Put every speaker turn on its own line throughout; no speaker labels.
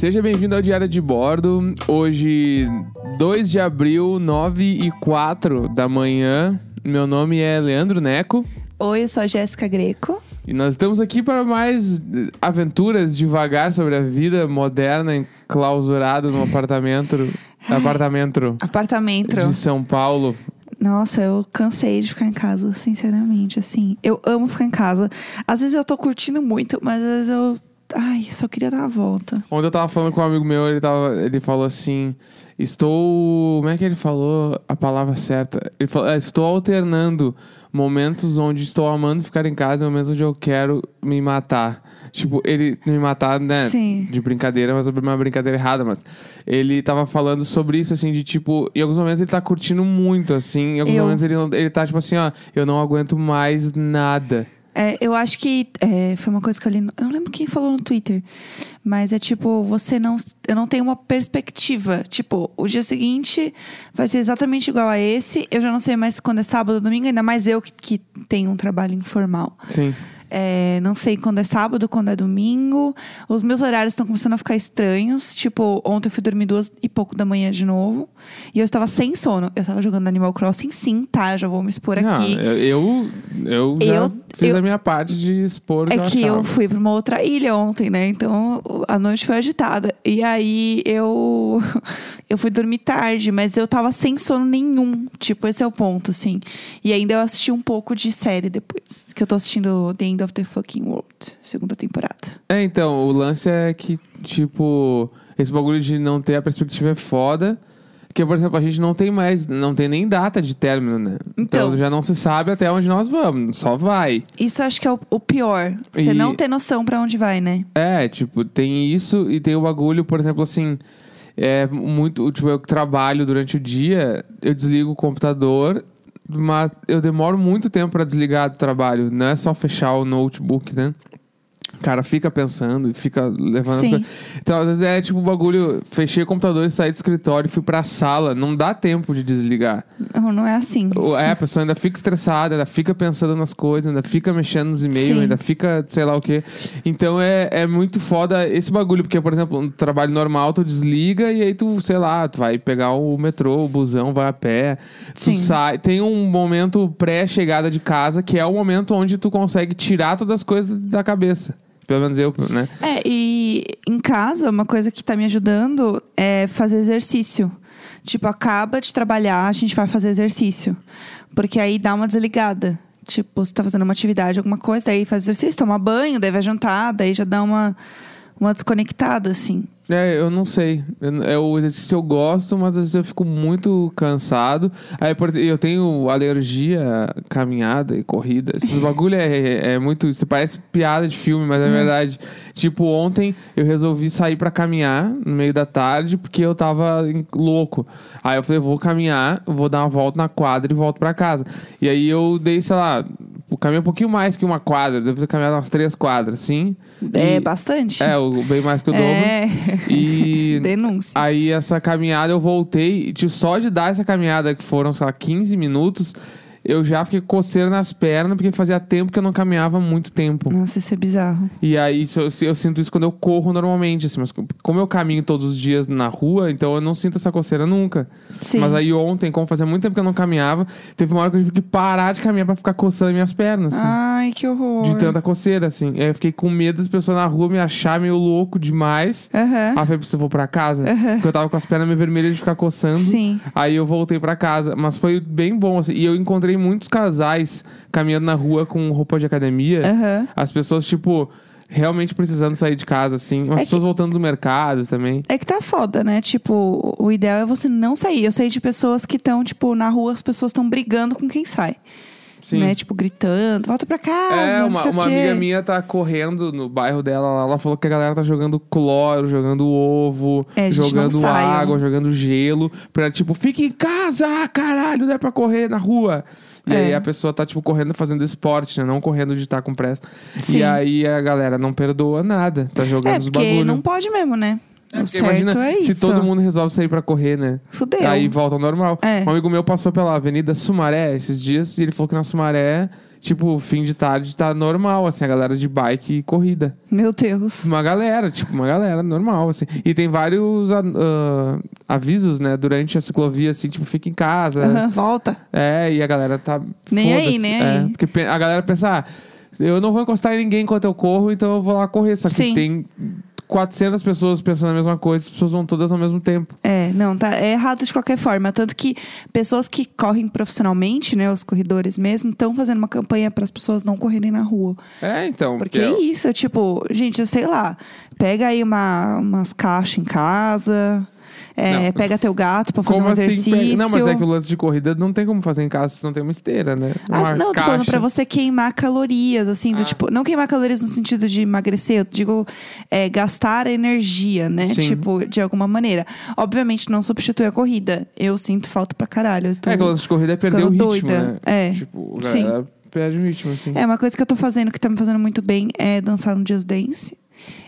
Seja bem-vindo ao Diário de Bordo. Hoje, 2 de abril, 9 e 4 da manhã. Meu nome é Leandro Neco
Oi, eu sou a Jéssica Greco.
e nós estamos aqui para mais aventuras devagar sobre a vida moderna, enclausurado num apartamento, apartamento
Apartamento.
de São Paulo.
Nossa, eu cansei de ficar em casa, sinceramente, assim. Eu amo ficar em casa. Às vezes eu tô curtindo muito, mas às vezes eu. Ai, só queria dar a volta.
Ontem eu tava falando com um amigo meu, ele, tava, ele falou assim: Estou. Como é que ele falou a palavra certa? Ele falou: "É, Estou alternando momentos onde estou amando ficar em casa e momentos onde eu quero me matar. Tipo, ele me matar, né?
Sim.
De brincadeira, mas uma brincadeira errada, mas ele tava falando sobre isso, assim, de tipo, em alguns momentos ele tá curtindo muito, assim, em alguns
Eu-
momentos ele, ele tá tipo assim, ó, eu não aguento mais nada.
É, eu acho que é, foi uma coisa que eu li. no- Eu não lembro quem falou no Twitter. Mas é tipo, você não. Eu não tenho uma perspectiva. Tipo, o dia seguinte vai ser exatamente igual a esse. Eu já não sei mais quando é sábado ou domingo, ainda mais eu que, que tenho um trabalho informal.
Sim.
É, não sei quando é sábado, quando é domingo. Os meus horários estão começando a ficar estranhos. Tipo, ontem eu fui dormir duas e pouco da manhã de novo. E eu estava sem sono. Eu estava jogando Animal Crossing, sim, tá? Já vou me expor
Não,
aqui.
eu, eu, eu fiz
eu-
a minha parte de expor que
É
eu
que eu fui pra uma outra ilha ontem, né? Então a noite foi agitada. E aí eu eu fui dormir tarde, mas eu tava sem sono nenhum. Tipo, esse é o ponto, assim. E ainda eu assisti um pouco de série depois. Que eu tô assistindo The End of the Fucking World, segunda temporada.
É, então, o lance é que, tipo, esse bagulho de não ter a perspectiva é foda. Porque, por exemplo, a gente não tem mais, não tem nem data de término, né? Então,
Então.
já não se sabe até onde nós vamos, só vai.
Isso acho que é o, o pior. Você
E-
não ter noção pra onde vai, né?
É, tipo, tem isso e tem o bagulho, por exemplo, assim, é muito, tipo, eu que trabalho durante o dia, eu desligo o computador, mas eu demoro muito tempo pra desligar do trabalho, não é só fechar o notebook, né? O cara fica pensando e fica levando
Sim.
Então, às vezes é tipo o bagulho, fechei o computador e saí do escritório fui pra sala, não dá tempo de desligar.
Não, não é assim.
É, a pessoa ainda fica estressada, ainda fica pensando nas coisas, ainda fica mexendo nos e-mails, ainda fica sei lá o quê. Então é, é muito foda esse bagulho, porque, por exemplo, no trabalho normal, tu desliga e aí tu, sei lá, tu vai pegar o metrô, o busão, vai a pé, tu
Sim.
sai. Tem um momento pré-chegada de casa que é o momento onde tu consegue tirar todas as coisas da cabeça. Pelo menos eu, né?
É, e em casa, uma coisa que tá me ajudando é fazer exercício. Tipo, acaba de trabalhar, a gente vai fazer exercício. Porque aí dá uma desligada. Tipo, você tá fazendo uma atividade, alguma coisa, daí faz exercício, toma banho, daí vai jantar, daí já dá uma, uma desconectada, assim.
É, eu não sei. É o exercício eu gosto, mas às vezes eu fico muito cansado. Aí, por eu tenho alergia à caminhada e corrida. Esses bagulho é, é, é muito. Isso parece piada de filme, mas é verdade. Tipo, ontem eu resolvi sair pra caminhar no meio da tarde porque eu tava louco. Aí eu falei, vou caminhar, vou dar uma volta na quadra e volto pra casa. E aí eu dei, sei lá, caminhei um pouquinho mais que uma quadra. Devo ter caminhado umas três quadras, sim.
É
E-
bastante.
É, bem mais que o dobro.
É.
E
Denúncia.
aí essa caminhada eu voltei, tipo, só de dar essa caminhada que foram, sei lá, 15 minutos, eu já fiquei coceiro nas pernas, porque fazia tempo que eu não caminhava muito tempo.
Nossa, isso é bizarro.
E aí isso, eu, eu sinto isso quando eu corro normalmente, assim, mas como eu caminho todos os dias na rua, então eu não sinto essa coceira nunca.
Sim.
Mas aí ontem, como fazia muito tempo que eu não caminhava, teve uma hora que eu tive que parar de caminhar pra ficar coçando minhas pernas, assim.
Ai, que horror.
De tanta coceira, assim. Aí eu fiquei com medo das pessoas na rua me achar meio louco demais.
Aham.
Aí eu falei, "Putz, eu vou pra casa. Porque eu tava com as pernas meio vermelhas de ficar coçando.
Sim.
Aí eu voltei pra casa. Mas foi bem bom, assim. E eu encontrei muitos casais caminhando na rua com roupa de academia.
Aham.
As pessoas, tipo, realmente precisando sair de casa, assim. Umas
É
pessoas voltando do mercado também.
É que tá foda, né? Tipo, o ideal é você não sair. Eu sei de pessoas que estão, tipo, na rua, as pessoas estão brigando com quem sai.
Sim.
Né? Tipo, gritando, volta pra casa.
É, uma, uma amiga minha tá correndo no bairro dela lá. Ela falou que a galera tá jogando cloro, jogando ovo,
É,
jogando
saiam.
água, jogando gelo. Pra tipo, fique em casa, caralho, não é pra correr na rua. E
É.
aí a pessoa tá, tipo, correndo fazendo esporte, né? Não correndo de estar com pressa.
Sim.
E aí a galera não perdoa nada. Tá jogando
É,
os bagulho.
não pode mesmo, né?
É,
o certo
imagina
é
se
isso.
todo mundo resolve sair pra correr, né?
Fudeu.
Aí volta ao normal.
É.
Um amigo meu passou pela Avenida Sumaré esses dias e ele falou que na Sumaré, tipo, fim de tarde tá normal, assim, a galera de bike e corrida.
Meu Deus.
Uma galera, tipo, uma galera normal, assim. E tem vários ah, avisos, né, durante a ciclovia, assim, tipo, fica em casa.
Aham, volta.
É, e a galera tá.
Nem aí, nem
É,
aí.
porque a galera pensa, ah, eu não vou encostar em ninguém enquanto eu corro, então eu vou lá correr. Só que
Sim.
tem 400 pessoas pensando a mesma coisa, as pessoas vão todas ao mesmo tempo.
É, não, tá é errado de qualquer forma. Tanto que pessoas que correm profissionalmente, né, os corredores mesmo, estão fazendo uma campanha para as pessoas não correrem na rua.
É, então.
Porque é isso, tipo, gente, sei lá, pega aí uma, umas caixas em casa, é,
Não.
pega teu gato pra fazer um
assim?
exercício.
Não, mas é que o lance de corrida não tem como fazer em casa se não tem uma esteira, né?
Ah, não, tô falando pra você queimar calorias, assim, do
Ah.
tipo, não queimar calorias no sentido de emagrecer, eu digo é, gastar energia, né?
Sim.
Tipo, de alguma maneira. Obviamente não substitui a corrida. Eu sinto falta pra caralho. Eu estou
É que o lance de corrida é perder o ritmo,
doida.
né?
É.
Tipo,
Sim.
galera perde o ritmo, assim.
É, uma coisa que eu tô fazendo que tá me fazendo muito bem é dançar no Just Dance.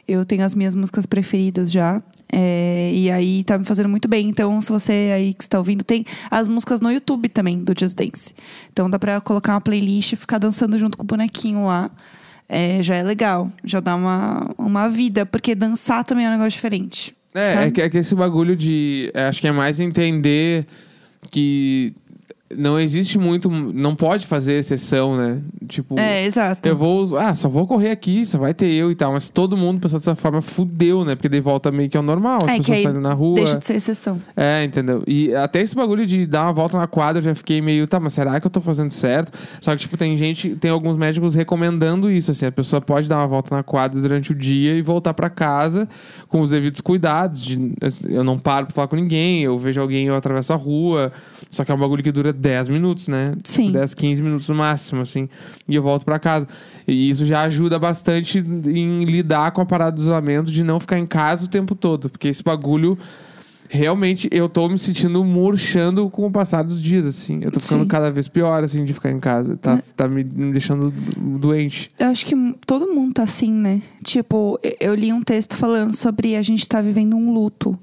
Eu tenho as minhas músicas preferidas já. é, e aí tá me fazendo muito bem. Então, se você aí que está ouvindo, tem as músicas no YouTube também do Just Dance. Então dá pra colocar uma playlist e ficar dançando junto com o bonequinho lá. É, já é legal. Já dá uma, uma vida, porque dançar também é um negócio diferente.
É, é que, é que esse bagulho de. é, acho que é mais entender que não existe muito. Não pode fazer exceção, né? Tipo.
É, exato.
Eu vou. Ah, só vou correr aqui, só vai ter eu e tal. Mas todo mundo pensando dessa forma fudeu, né? Porque daí volta meio que ao normal. As
É,
pessoas saindo na rua.
Deixa de ser exceção.
É, entendeu? E até esse bagulho de dar uma volta na quadra, eu já fiquei meio, tá, mas será que eu tô fazendo certo? Só que, tipo, tem gente, tem alguns médicos recomendando isso, assim, a pessoa pode dar uma volta na quadra durante o dia e voltar pra casa com os devidos cuidados. De, eu não paro pra falar com ninguém, eu vejo alguém, eu atravesso a rua. Só que é um bagulho que dura 10 minutos, né?
Sim.
10, 15 minutos no máximo, assim. E eu volto pra casa. E isso já ajuda bastante em lidar com a parada do isolamento, de não ficar em casa o tempo todo. Porque esse bagulho realmente eu tô me sentindo murchando com o passar dos dias, assim. Eu tô ficando
Sim.
cada vez pior, assim, de ficar em casa. Tá, tá me, me deixando do- doente.
Eu acho que todo mundo tá assim, né? Tipo, eu li um texto falando sobre a gente tá vivendo um luto.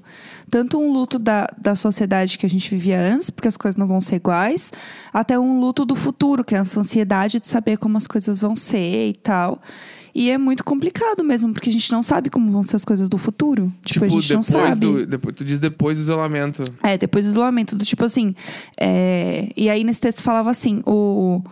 Tanto um luto da, da sociedade que a gente vivia antes, porque as coisas não vão ser iguais, até um luto do futuro, que é essa ansiedade de saber como as coisas vão ser e tal. E é muito complicado mesmo, porque a gente não sabe como vão ser as coisas do futuro. Tipo, a gente não sabe.
do. Depois, tu diz depois do isolamento.
É, depois do isolamento, do tipo assim. é, E aí nesse texto falava assim: o,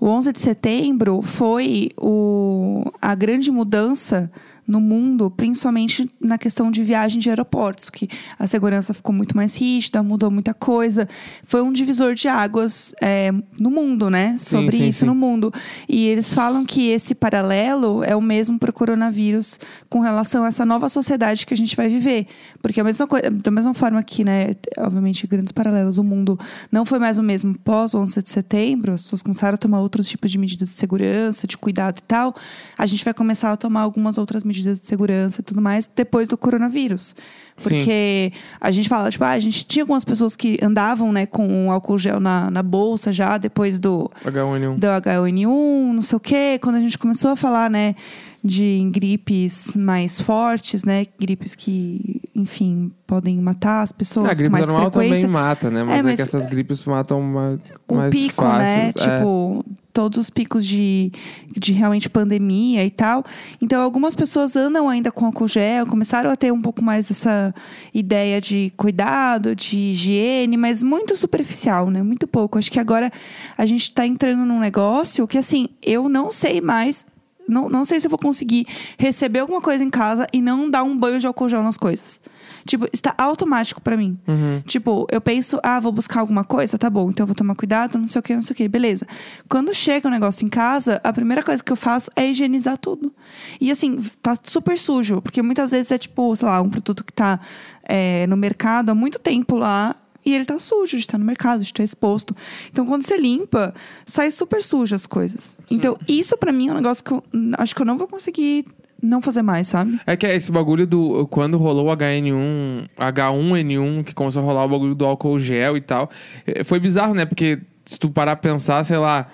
o 11 de setembro foi o, a grande mudança no mundo, principalmente na questão de viagem de aeroportos, que a segurança ficou muito mais rígida, mudou muita coisa. Foi um divisor de águas é, no mundo, né? Sobre
sim,
isso
sim.
no mundo. E eles falam que esse paralelo é o mesmo para o coronavírus com relação a essa nova sociedade que a gente vai viver. Porque a mesma coisa, da mesma forma que, né, obviamente, grandes paralelos, o mundo não foi mais o mesmo pós o 11 de setembro, as pessoas começaram a tomar outros tipos de medidas de segurança, de cuidado e tal. A gente vai começar a tomar algumas outras medidas de segurança e tudo mais depois do coronavírus. Porque a gente fala, tipo, ah, a gente tinha algumas pessoas que andavam, né, com álcool gel na, na bolsa já depois do,
H1N1.
do H1N1, não sei o quê. Quando a gente começou a falar, né, de gripes mais fortes, né, gripes que, enfim, podem matar as pessoas
Ah, a gripe
mais
normal
frequência.
também mata, né? Mas
É,
é,
mas-
que essas gripes matam mais,
o
mais
pico,
fácil.
né?
É.
Tipo, todos os picos de, de realmente pandemia e tal. Então, algumas pessoas andam ainda com álcool gel, começaram a ter um pouco mais dessa ideia de cuidado, de higiene, mas muito superficial, né? Muito pouco. Acho que agora a gente tá entrando num negócio que, assim, eu não sei mais. Não, não sei se eu vou conseguir receber alguma coisa em casa e não dar um banho de álcool gel nas coisas. Tipo, está automático pra mim.
Uhum.
Tipo, eu penso, ah, vou buscar alguma coisa, tá bom, então eu vou tomar cuidado, não sei o que, não sei o que, beleza. Quando chega o negócio em casa, a primeira coisa que eu faço é higienizar tudo. E assim, tá super sujo, porque muitas vezes é tipo, sei lá, um produto que tá é, no mercado há muito tempo lá. E ele tá sujo de estar no mercado, de estar exposto. Então, quando você limpa, sai super sujo as coisas. Então, isso pra mim é um negócio que eu acho que eu não vou conseguir não fazer mais, sabe?
É que é esse bagulho do. Quando rolou o HN1, H1N1, que começou a rolar o bagulho do álcool gel e tal. eh, Foi bizarro, né? Porque se tu parar pra pensar, sei lá.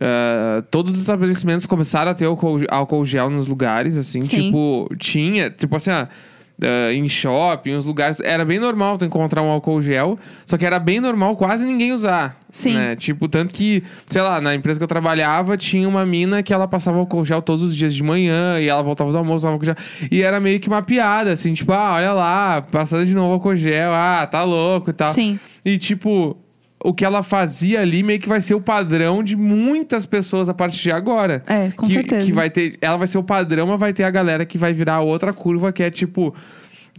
eh, todos os estabelecimentos começaram a ter álcool, álcool gel nos lugares, assim,
Sim.
tipo, tinha, tipo assim, ah, ah, em shopping, uns lugares. Era bem normal tu encontrar um álcool gel, só que era bem normal quase ninguém usar.
Sim.
Né? Tipo, tanto que, sei lá, na empresa que eu trabalhava, tinha uma mina que ela passava álcool gel todos os dias de manhã e ela voltava do almoço, usava álcool gel. E era meio que uma piada, assim, tipo, ah, olha lá, passando de novo álcool gel, ah, tá louco e tal.
Sim.
E, tipo, o que ela fazia ali meio que vai ser o padrão de muitas pessoas a partir de agora.
É, com
que,
certeza.
Que vai ter, ela vai ser o padrão, mas vai ter a galera que vai virar outra curva, que é tipo,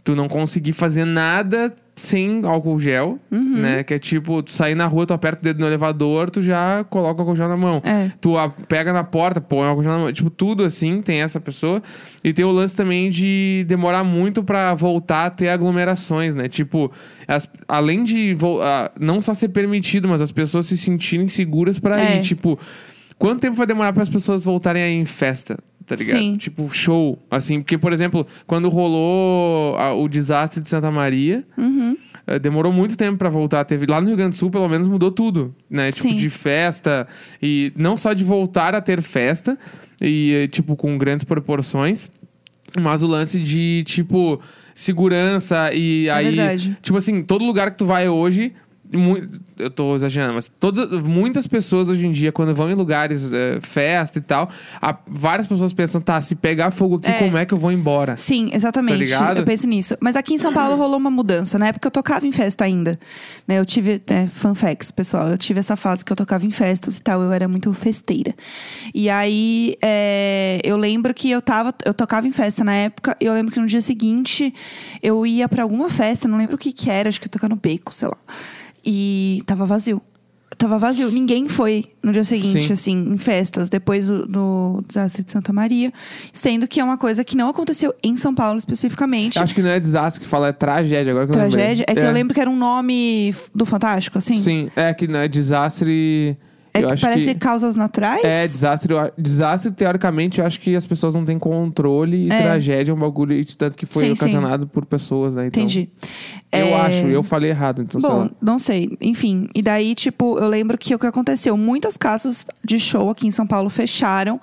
tu não conseguir fazer nada sem álcool gel,
Uhum.
né? Que é tipo, tu sair na rua, tu aperta o dedo no elevador, tu já coloca o álcool gel na mão.
É.
Tu a- pega na porta, põe o álcool gel na mão. Tipo, tudo assim, tem essa pessoa. E tem o lance também de demorar muito pra voltar a ter aglomerações, né? Tipo, as- além de ah, não só ser permitido, mas as pessoas se sentirem seguras pra
É.
ir. Tipo, quanto tempo vai demorar para as pessoas voltarem a ir em festa? Tá ligado?
Sim.
Tipo, show. Assim, porque, por exemplo, quando rolou a- o desastre de Santa Maria,
Uhum.
eh, demorou muito tempo pra voltar. Teve lá no Rio Grande do Sul, pelo menos mudou tudo, né? Tipo
Sim.
de festa e não só de voltar a ter festa e eh, tipo com grandes proporções, mas o lance de tipo segurança e
É
aí
verdade.
tipo assim, todo lugar que tu vai hoje eu tô exagerando, mas todas, muitas pessoas hoje em dia, quando vão em lugares, eh, festa e tal, a- várias pessoas pensam, tá, se pegar fogo aqui,
É.
como é que eu vou embora?
Sim, exatamente.
Tá
eu penso nisso. Mas aqui em São Paulo rolou uma mudança. Na época eu tocava em festa ainda. Né, eu tive, é, fun facts, pessoal. Eu tive essa fase que eu tocava em festas e tal. Eu era muito festeira. E aí é, eu lembro que eu tava. Eu tocava em festa na época. E eu lembro que no dia seguinte eu ia pra alguma festa, não lembro o que que era, acho que eu tocar no beco, sei lá. E tava vazio. Tava vazio. Ninguém foi no dia seguinte,
Sim.
assim, em festas, depois do, do desastre de Santa Maria. Sendo que é uma coisa que não aconteceu em São Paulo especificamente.
Acho que não é desastre que fala, é tragédia. Agora que eu lembrei.
Tragédia. É que eu lembro que era um nome do Fantástico, assim.
Sim, é que não é desastre.
É
eu
que parece
que...
causas naturais?
É, desastre, desastre, teoricamente, eu acho que as pessoas não têm controle e
É.
tragédia é um bagulho, e tanto que foi
Sim, sim.
ocasionado por pessoas, né? Então,
Entendi.
Eu
É,
acho, eu falei errado, então sei
Bom,
lá.
não sei. Enfim, e daí, tipo, eu lembro que o que aconteceu? Muitas casas de show aqui em São Paulo fecharam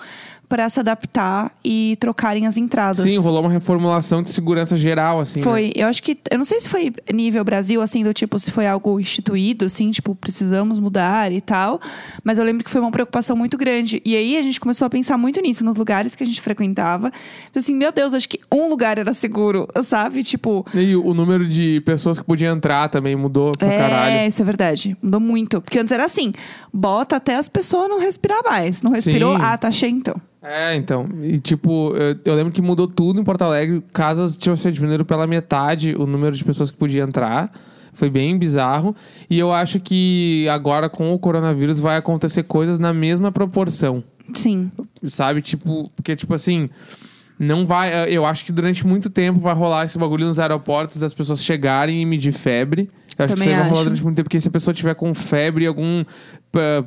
para se adaptar e trocarem as entradas.
Sim, rolou uma reformulação de segurança geral, assim. né?
Foi, eu acho que, eu não sei se foi nível Brasil, assim, do tipo, se foi algo instituído, assim, tipo, precisamos mudar e tal. Mas eu lembro que foi uma preocupação muito grande. E aí a gente começou a pensar muito nisso, nos lugares que a gente frequentava. Assim, meu Deus, acho que um lugar era seguro, sabe? Tipo,
E o número de pessoas que podiam entrar também mudou pra
é,
caralho.
isso é verdade. Mudou muito. Porque antes era assim, bota até as pessoas não respirar mais. Não respirou,
Sim.
ah, tá cheio então.
É, então. E tipo, eu, eu lembro que mudou tudo em Porto Alegre. Casas tinham se diminuído pela metade o número de pessoas que podiam entrar. Foi bem bizarro. E eu acho que agora com o coronavírus vai acontecer coisas na mesma proporção.
Sim.
Sabe? Tipo, porque, tipo assim. Não vai. Eu acho que durante muito tempo vai rolar esse bagulho nos aeroportos das pessoas chegarem e medir febre. Eu acho que
Também
isso aí vai rolar durante muito tempo, porque se a pessoa tiver com febre algum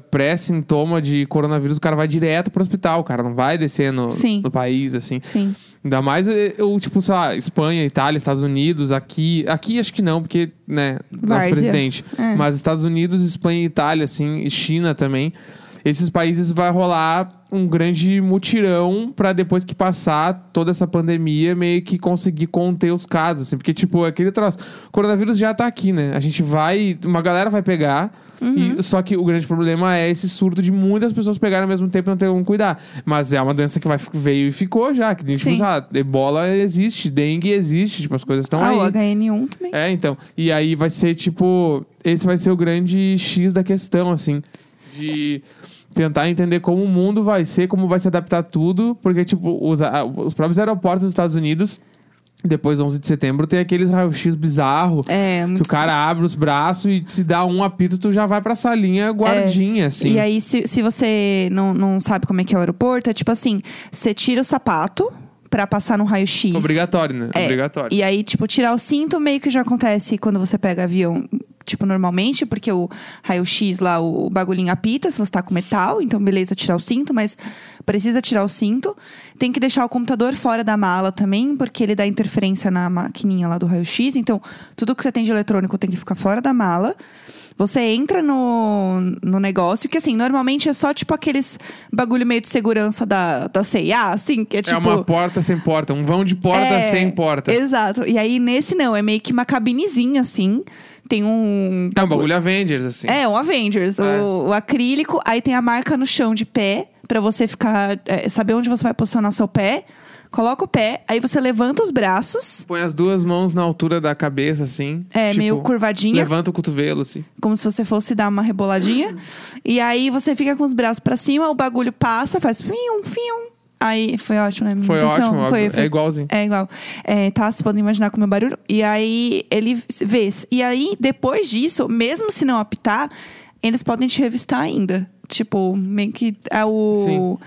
pré-sintoma de coronavírus, o cara vai direto pro hospital, o cara não vai descer no,
Sim.
no país, assim.
Sim.
Ainda mais eh, eu, tipo, sei lá, Espanha, Itália, Estados Unidos, aqui. Aqui acho que não, porque, né, nosso
Várzea.
presidente.
É.
Mas Estados Unidos, Espanha e Itália, assim, e China também. Esses países vai rolar um grande mutirão pra depois que passar toda essa pandemia, meio que conseguir conter os casos, assim. Porque, tipo, aquele troço. O coronavírus já tá aqui, né? A gente vai. Uma galera vai pegar.
Uhum.
E, só que o grande problema é esse surto de muitas pessoas pegarem ao mesmo tempo e não ter como cuidar. Mas é uma doença que vai, veio e ficou já. Que nem, tipo, ah, ebola existe, dengue existe, tipo, as coisas estão
ah,
aí.
o HN1 também.
É, então. E aí vai ser, tipo. Esse vai ser o grande X da questão, assim. De tentar entender como o mundo vai ser, como vai se adaptar tudo. Porque, tipo, os, a- os próprios aeroportos dos Estados Unidos, depois do 11 de setembro, tem aqueles raio-x bizarro.
É,
Que o cara abre os braços e se dá um apito, tu já vai pra salinha guardinha, assim.
E aí, se, se você não, não sabe como é que é o aeroporto, é tipo assim: você tira o sapato pra passar no raio-x.
Obrigatório, né?
É.
Obrigatório.
E aí, tipo, tirar o cinto meio que já acontece quando você pega avião. Tipo, normalmente, porque o raio-x lá, o bagulhinho apita se você tá com metal, então beleza tirar o cinto, mas precisa tirar o cinto. Tem que deixar o computador fora da mala também, porque ele dá interferência na maquininha lá do raio-x, então tudo que você tem de eletrônico tem que ficar fora da mala. Você entra no, no negócio, que assim, normalmente é só tipo aqueles bagulho meio de segurança da, da CIA, assim, que é tipo.
É uma porta sem porta, um vão de porta
É,
sem porta.
Exato. E aí nesse não, é meio que uma cabinezinha, assim. Tem um.
É um bagulho Avengers, assim.
É, um Avengers.
É.
O, o acrílico, aí tem a marca no chão de pé, pra você ficar. é, saber onde você vai posicionar seu pé. Coloca o pé, aí você levanta os braços.
Põe as duas mãos na altura da cabeça, assim.
É,
tipo,
meio curvadinha,
Levanta o cotovelo, assim.
como se você fosse dar uma reboladinha. E aí você fica com os braços pra cima, o bagulho passa, faz fium, fium. Aí foi ótimo, né? Minha
Foi
imitação.
ótimo,
Foi, foi
é igualzinho.
É igual. É, tá? Vocês podem imaginar como é o barulho. E aí ele vê. E aí, depois disso, mesmo se não apitar, eles podem te revistar ainda. Tipo, meio que é o.
Sim.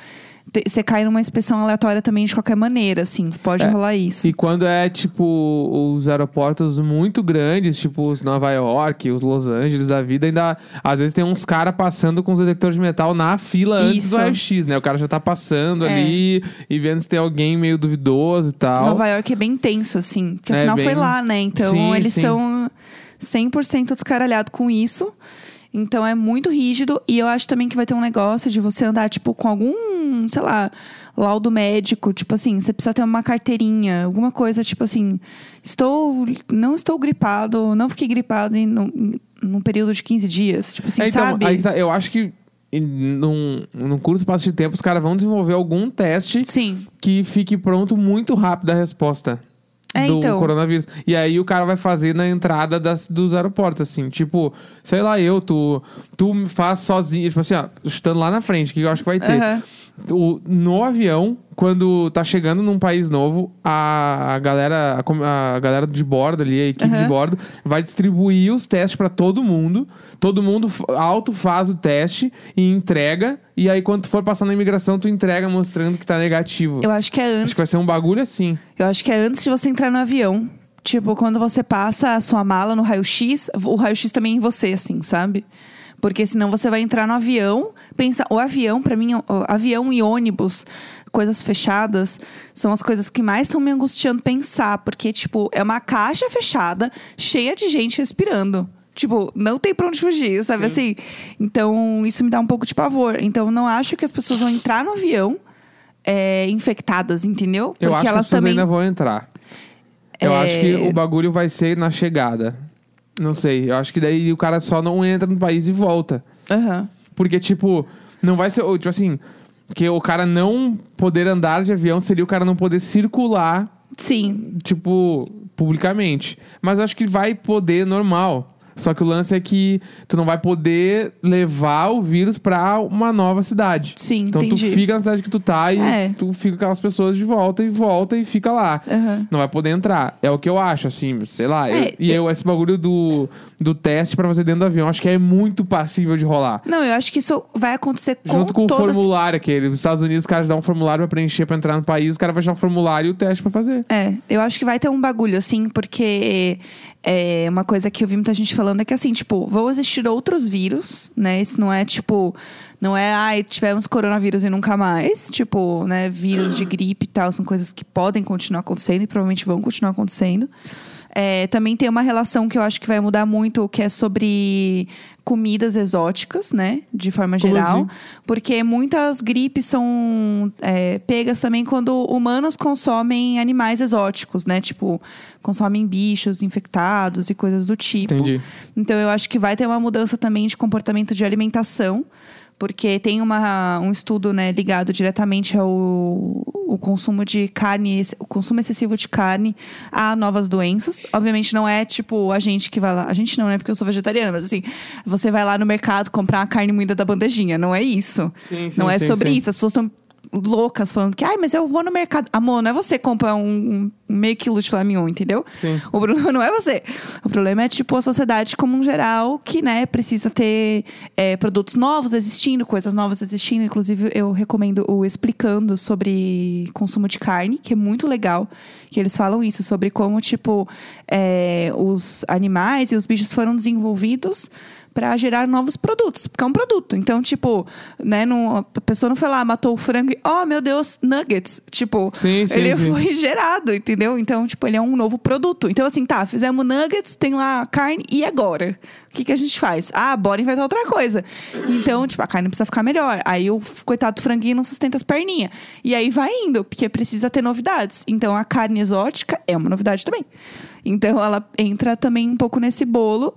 Você cai numa inspeção aleatória também de qualquer maneira, assim. Pode
É.
rolar isso.
E quando é, tipo, os aeroportos muito grandes, tipo os Nova York, os Los Angeles da vida, ainda às vezes tem uns caras passando com os detectores de metal na fila antes
Isso.
do raio-x, né? O cara já tá passando
É.
ali e vendo se tem alguém meio duvidoso e tal.
Nova York é bem tenso, assim. Porque
É,
afinal
bem-
foi lá, né? Então
Sim,
eles
sim.
são 100% descaralhado com isso. Então é muito rígido. E eu acho também que vai ter um negócio de você andar, tipo, com algum, sei lá, laudo médico. Tipo assim, você precisa ter uma carteirinha, alguma coisa, tipo assim, estou. Não estou gripado, não fiquei gripado em, num, num período de 15 dias. Tipo assim,
É, então,
sabe?
aí tá, eu acho que num, num curto espaço de tempo os caras vão desenvolver algum teste
Sim.
que fique pronto muito rápido a resposta.
É,
do
então.
coronavírus. E aí o cara vai fazer na entrada das, dos aeroportos, assim. Tipo, sei lá, eu, tu, tu faz sozinho. Tipo assim, ó, estando lá na frente, que eu acho que vai ter.
Aham.
O, no avião, quando tá chegando num país novo, a, a galera a, a galera de bordo ali, a equipe de
Aham.
bordo, vai distribuir os testes pra todo mundo. Todo mundo auto faz o teste e entrega. E aí, quando tu for passar na imigração, tu entrega mostrando que tá negativo.
Eu acho que é
Acho
antes
que vai ser um bagulho assim.
Eu acho que é antes de você entrar no avião. Tipo, quando você passa a sua mala no raio-x, o raio-x também é em você, assim, sabe? Porque senão você vai entrar no avião, pensa, o avião, pra mim, o avião e ônibus, coisas fechadas, são as coisas que mais estão me angustiando pensar, porque tipo, é uma caixa fechada, cheia de gente respirando. Tipo, não tem pra onde fugir, sabe assim? Então, isso me dá um pouco de pavor. Então, não acho que as pessoas vão entrar no avião é, infectadas, entendeu?
Eu acho que as
elas
pessoas
também
ainda vão entrar. Eu
É.
acho que o bagulho vai ser na chegada. Não sei. Eu acho que daí o cara só não entra no país e volta.
Aham.
Porque, tipo, não vai ser. ou, Tipo assim, que o cara não poder andar de avião seria o cara não poder circular,
Sim.
tipo, publicamente. Mas eu acho que vai poder normal. Só que o lance é que tu não vai poder levar o vírus pra uma nova cidade.
Sim,
Então
entendi.
tu fica na cidade que tu tá e
É.
tu fica com aquelas pessoas de volta e volta e fica lá.
Aham.
Não vai poder entrar. É o que eu acho, assim, sei lá.
É,
Eu- e eu, esse bagulho do, do teste pra fazer dentro do avião, acho que é muito passível de rolar.
Não, eu acho que isso vai acontecer com
Junto com
todas...
o formulário aquele. Nos Estados Unidos, os caras dão um formulário pra preencher pra entrar no país, os caras vão achar um formulário e o teste pra fazer.
É, eu acho que vai ter um bagulho, assim, porque é, uma coisa que eu vi muita gente falando é que, assim, tipo, vão existir outros vírus, né? Isso não é, tipo, não é, ai, tivemos coronavírus e nunca mais. Tipo, né, vírus de gripe e tal, são coisas que podem continuar acontecendo e provavelmente vão continuar acontecendo. É, também tem uma relação que eu acho que vai mudar muito, que é sobre comidas exóticas, né? De forma
Como
geral.
assim?
Porque muitas gripes são é, pegas também quando humanos consomem animais exóticos, né? Tipo, consomem bichos infectados e coisas do tipo.
Entendi.
Então eu acho que vai ter uma mudança também de comportamento de alimentação. Porque tem uma, um estudo né, ligado diretamente ao o consumo de carne, o consumo excessivo de carne a novas doenças. Obviamente não é tipo a gente que vai lá. A gente não, né? Porque eu sou vegetariana, mas assim, você vai lá no mercado comprar uma carne moída da bandejinha. Não é isso.
Sim,
não é sobre isso. As pessoas estão loucas falando que, ai, mas eu vou no mercado. Amor, não é você que compra um, um meio quilo de filé mignon, entendeu?
Sim.
O problema não é você. O problema é, tipo, a sociedade como um geral que, né, precisa ter é, produtos novos existindo, coisas novas existindo. Inclusive, eu recomendo o Explicando sobre consumo de carne, que é muito legal. Que eles falam isso, sobre como, tipo, é, os animais e os bichos foram desenvolvidos para gerar novos produtos, porque é um produto. Então, tipo, né, não, a pessoa não foi lá, matou o frango e, oh, meu Deus, nuggets. Tipo,
Sim, sim,
ele
sim.
foi gerado, entendeu? Então, tipo, ele é um novo produto. Então, assim, tá, fizemos nuggets, tem lá carne, e agora? O que, que a gente faz? Ah, bora inventar outra coisa. Então, tipo, a carne precisa ficar melhor. Aí o coitado do franguinho não sustenta as perninhas. E aí vai indo, porque precisa ter novidades. Então, a carne exótica é uma novidade também. Então, ela entra também um pouco nesse bolo.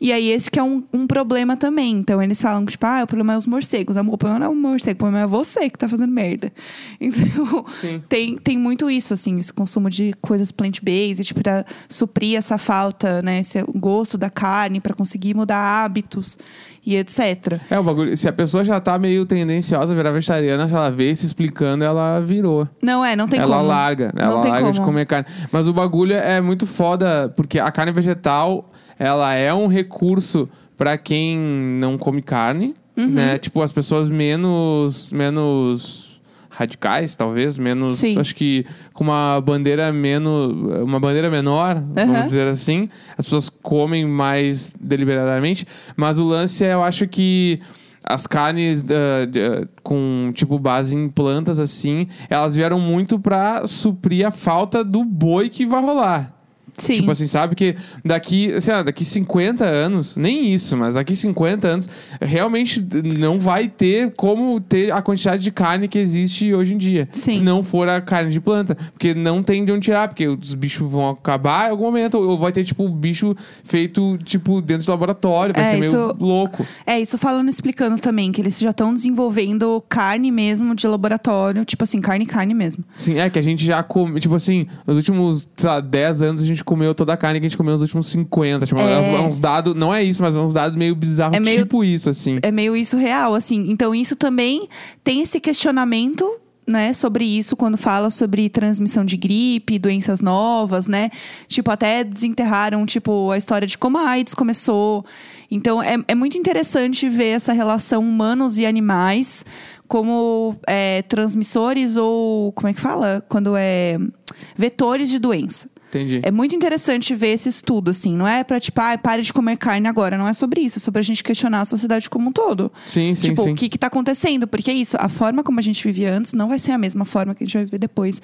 E aí, esse que é um, um problema também. Então, eles falam, tipo, ah, o problema é os morcegos. O problema não é o morcego, o problema é você que tá fazendo merda. Então,
Sim.
tem, tem muito isso, assim, esse consumo de coisas plant-based, tipo, pra suprir essa falta, né? Esse gosto da carne, pra conseguir mudar hábitos e etc.
É, o bagulho. Se a pessoa já tá meio tendenciosa a virar vegetariana, se ela vê se explicando, ela virou.
Não é, não tem
ela
como.
larga,
Não
ela
tem
larga de
como.
comer carne. Mas o bagulho é muito foda, porque a carne vegetal, ela é um recurso pra quem não come carne,
Uhum.
né? Tipo, as pessoas menos menos radicais, talvez, menos,
Sim.
acho que com uma bandeira menos, uma bandeira menor,
Aham.
vamos dizer assim, as pessoas comem mais deliberadamente, mas o lance é, eu acho que as carnes da- de- com tipo base em plantas assim, elas vieram muito pra suprir a falta do boi que vai rolar.
Sim.
Tipo assim, sabe que daqui, sei lá, daqui 50 anos, nem isso, mas daqui 50 anos, realmente não vai ter como ter a quantidade de carne que existe hoje em dia.
Sim.
Se não for a carne de planta. Porque não tem de onde tirar, porque os bichos vão acabar em algum momento. Ou vai ter, tipo, bicho feito, tipo, dentro do laboratório. Vai
É,
ser meio
isso-
louco.
É, isso falando, explicando também, que eles já estão desenvolvendo carne mesmo de laboratório, tipo assim, carne carne mesmo.
Sim, é que a gente já come, tipo assim, nos últimos, sei lá, 10 anos a gente comeu toda a carne que a gente comeu nos últimos 50. Tipo,
É.
é uns dados, não é isso, mas é uns dados meio bizarros,
É meio-
tipo isso, assim.
É meio isso real, assim. Então, isso também tem esse questionamento. Né, sobre isso, quando fala sobre transmissão de gripe, doenças novas, né? Tipo, até desenterraram, tipo, a história de como a AIDS começou. Então, é, é muito interessante ver essa relação humanos e animais como é, transmissores ou, como é que fala? Quando é vetores de doença.
Entendi.
É muito interessante ver esse estudo, assim. Não é pra, tipo, ah, pare de comer carne agora. Não é sobre isso. É sobre a gente questionar a sociedade como um todo.
Sim, sim,
tipo,
sim.
o que que tá acontecendo? Porque é isso. A forma como a gente vivia antes não vai ser a mesma forma que a gente vai viver depois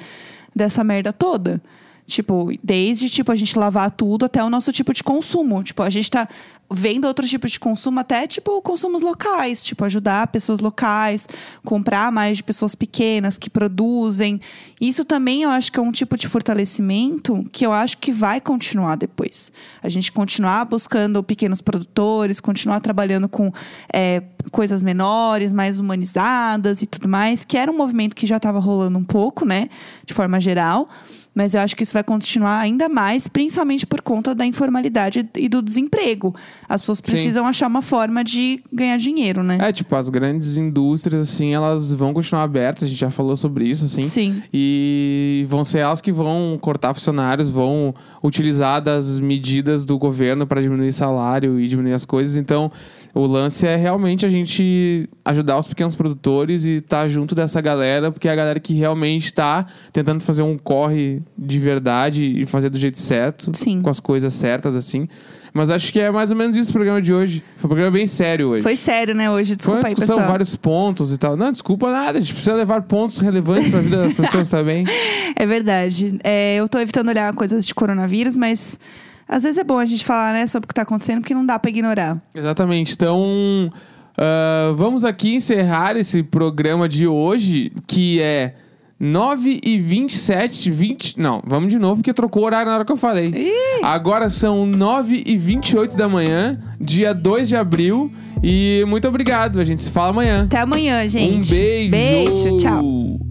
dessa merda toda. Tipo, desde, tipo, a gente lavar tudo até o nosso tipo de consumo. Tipo, a gente tá vendo outros tipos de consumo, até, tipo, consumos locais. Tipo, ajudar pessoas locais, comprar mais de pessoas pequenas que produzem. Isso também eu acho que é um tipo de fortalecimento que eu acho que vai continuar depois. A gente continuar buscando pequenos produtores, continuar trabalhando com é, coisas menores, mais humanizadas e tudo mais, que era um movimento que já estava rolando um pouco, né? De forma geral. Mas eu acho que isso vai continuar ainda mais, principalmente por conta da informalidade e do desemprego. As pessoas precisam achar uma forma de ganhar dinheiro, né?
É, tipo, as grandes indústrias, assim, elas vão continuar abertas, a gente já falou sobre isso, assim.
Sim.
E vão ser elas que vão cortar funcionários, vão utilizar das medidas do governo para diminuir salário e diminuir as coisas. Então, o lance é realmente a gente ajudar os pequenos produtores e estar junto dessa galera, porque é a galera que realmente está tentando fazer um corre de verdade e fazer do jeito certo,
Sim.
com as coisas certas, assim. Mas acho que é mais ou menos isso o programa de hoje. Foi um programa bem sério hoje.
Foi sério, né, hoje?
Foi
Desculpa
uma
aí,
discussão,
pessoal.
vários pontos e tal. Não, desculpa nada. A gente precisa levar pontos relevantes para a vida das pessoas também.
É verdade. É, eu tô evitando olhar coisas de coronavírus, mas às vezes é bom a gente falar, né, sobre o que tá acontecendo, porque não dá pra ignorar.
Exatamente. Então, ah, vamos aqui encerrar esse programa de hoje, que é 9 e 27, 20... Não, vamos de novo, porque trocou o horário na hora que eu falei. Agora são 9 e 28 da manhã, dia 2 de abril. E muito obrigado. A gente se fala amanhã.
Até amanhã, gente.
Um beijo.
Beijo, tchau.